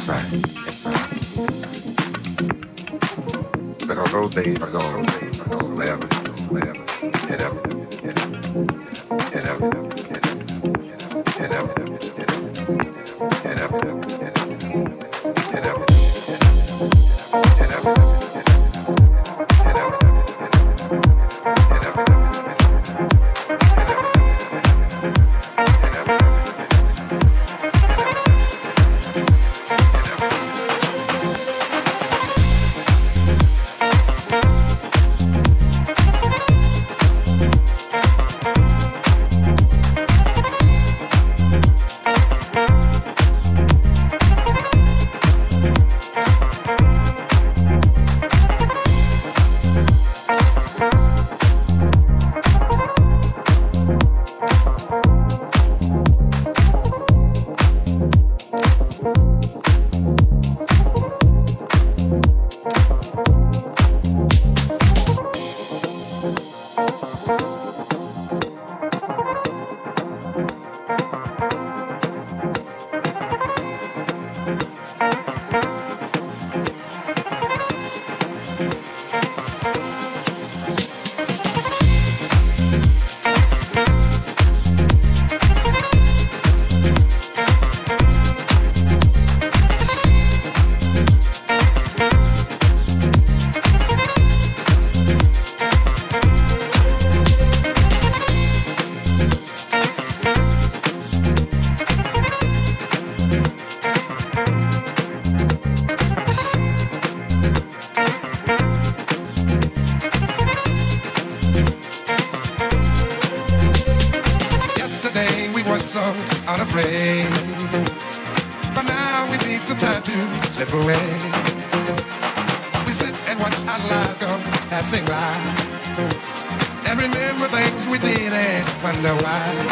inside, inside, inside. But although they are gone, they are gone forever, forever, and ever, and ever, and ever. slip away. We sit and watch our lives go passing by. And remember things we did and wonder why.